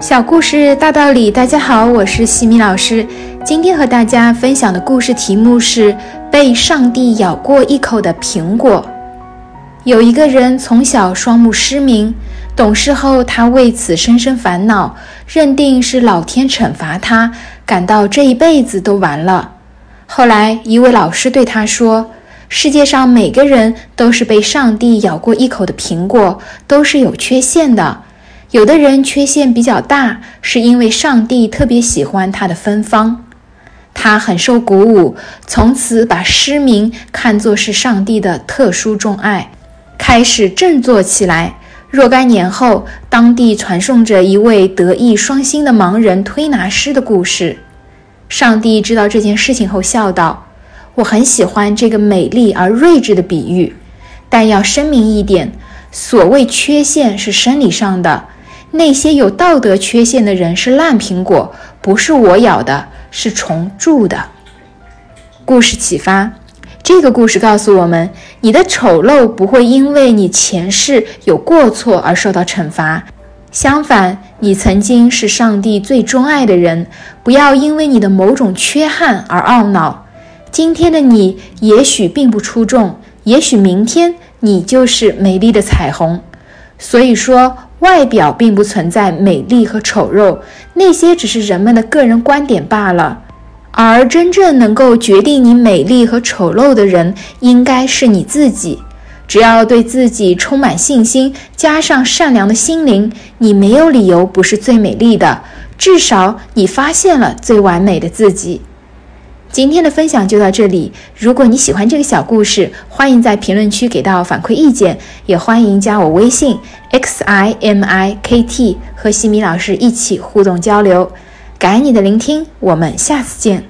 小故事大道理，大家好，我是西米老师。今天和大家分享的故事题目是《被上帝咬过一口的苹果》。有一个人从小双目失明，懂事后他为此深深烦恼，认定是老天惩罚他，感到这一辈子都完了。后来一位老师对他说：“世界上每个人都是被上帝咬过一口的苹果，都是有缺陷的。”有的人缺陷比较大，是因为上帝特别喜欢他的芬芳，他很受鼓舞，从此把失明看作是上帝的特殊钟爱，开始振作起来。若干年后，当地传颂着一位德艺双馨的盲人推拿师的故事。上帝知道这件事情后，笑道：“我很喜欢这个美丽而睿智的比喻，但要声明一点，所谓缺陷是生理上的。”那些有道德缺陷的人是烂苹果，不是我咬的，是虫蛀的。故事启发：这个故事告诉我们，你的丑陋不会因为你前世有过错而受到惩罚，相反，你曾经是上帝最钟爱的人，不要因为你的某种缺憾而懊恼。今天的你也许并不出众，也许明天你就是美丽的彩虹。所以说。外表并不存在美丽和丑陋，那些只是人们的个人观点罢了。而真正能够决定你美丽和丑陋的人，应该是你自己。只要对自己充满信心，加上善良的心灵，你没有理由不是最美丽的。至少你发现了最完美的自己。今天的分享就到这里。如果你喜欢这个小故事，欢迎在评论区给到反馈意见，也欢迎加我微信 x i m i k t 和西米老师一起互动交流。感恩你的聆听，我们下次见。